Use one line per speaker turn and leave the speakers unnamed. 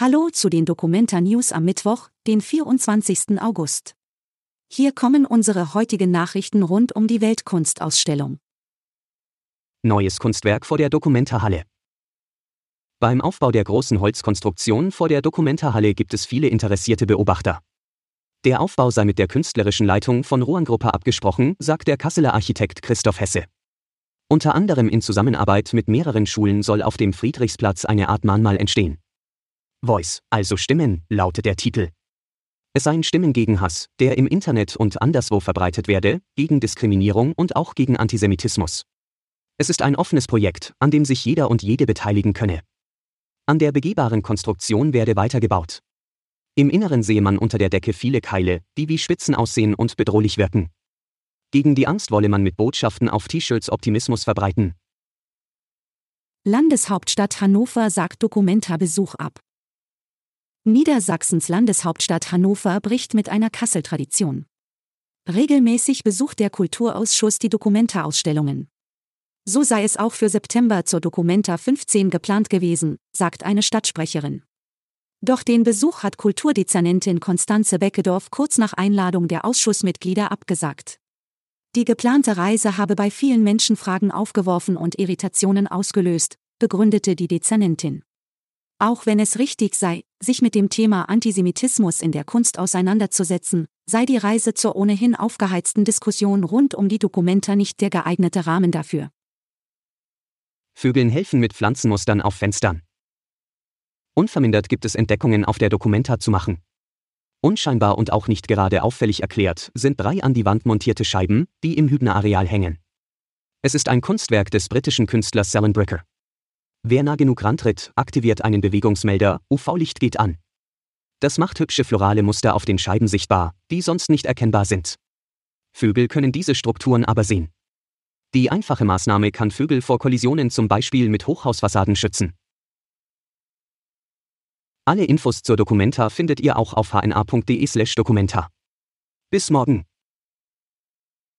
Hallo zu den Documenta News am Mittwoch, den 24. August. Hier kommen unsere heutigen Nachrichten rund um die Weltkunstausstellung.
Neues Kunstwerk vor der Documenta Halle. Beim Aufbau der großen Holzkonstruktion vor der Documenta Halle gibt es viele interessierte Beobachter. Der Aufbau sei mit der künstlerischen Leitung von Rohan Gruppe abgesprochen, sagt der Kasseler Architekt Christoph Hesse. Unter anderem in Zusammenarbeit mit mehreren Schulen soll auf dem Friedrichsplatz eine Art Mahnmal entstehen. Voice, also Stimmen, lautet der Titel. Es seien Stimmen gegen Hass, der im Internet und anderswo verbreitet werde, gegen Diskriminierung und auch gegen Antisemitismus. Es ist ein offenes Projekt, an dem sich jeder und jede beteiligen könne. An der begehbaren Konstruktion werde weitergebaut. Im Inneren sehe man unter der Decke viele Keile, die wie Spitzen aussehen und bedrohlich wirken. Gegen die Angst wolle man mit Botschaften auf T-Shirts Optimismus verbreiten.
Landeshauptstadt Hannover sagt Dokumenta-Besuch ab. Niedersachsens Landeshauptstadt Hannover bricht mit einer Kasseltradition. Regelmäßig besucht der Kulturausschuss die Dokumenta-Ausstellungen. So sei es auch für September zur Dokumenta 15 geplant gewesen, sagt eine Stadtsprecherin. Doch den Besuch hat Kulturdezernentin Konstanze Beckedorf kurz nach Einladung der Ausschussmitglieder abgesagt. Die geplante Reise habe bei vielen Menschen Fragen aufgeworfen und Irritationen ausgelöst, begründete die Dezernentin. Auch wenn es richtig sei, sich mit dem Thema Antisemitismus in der Kunst auseinanderzusetzen, sei die Reise zur ohnehin aufgeheizten Diskussion rund um die Dokumenta nicht der geeignete Rahmen dafür.
Vögeln helfen mit Pflanzenmustern auf Fenstern. Unvermindert gibt es Entdeckungen auf der Dokumenta zu machen. Unscheinbar und auch nicht gerade auffällig erklärt sind drei an die Wand montierte Scheiben, die im Hübner-Areal hängen. Es ist ein Kunstwerk des britischen Künstlers Salen Bricker. Wer nah genug rantritt, aktiviert einen Bewegungsmelder, UV-Licht geht an. Das macht hübsche florale Muster auf den Scheiben sichtbar, die sonst nicht erkennbar sind. Vögel können diese Strukturen aber sehen. Die einfache Maßnahme kann Vögel vor Kollisionen zum Beispiel mit Hochhausfassaden schützen. Alle Infos zur Dokumenta findet ihr auch auf hna.de/dokumenta. Bis morgen.